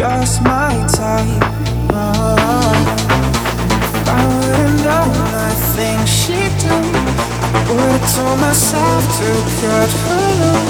just my type. Oh, I wouldn't know that thing she done. Would've told myself to cut her loose.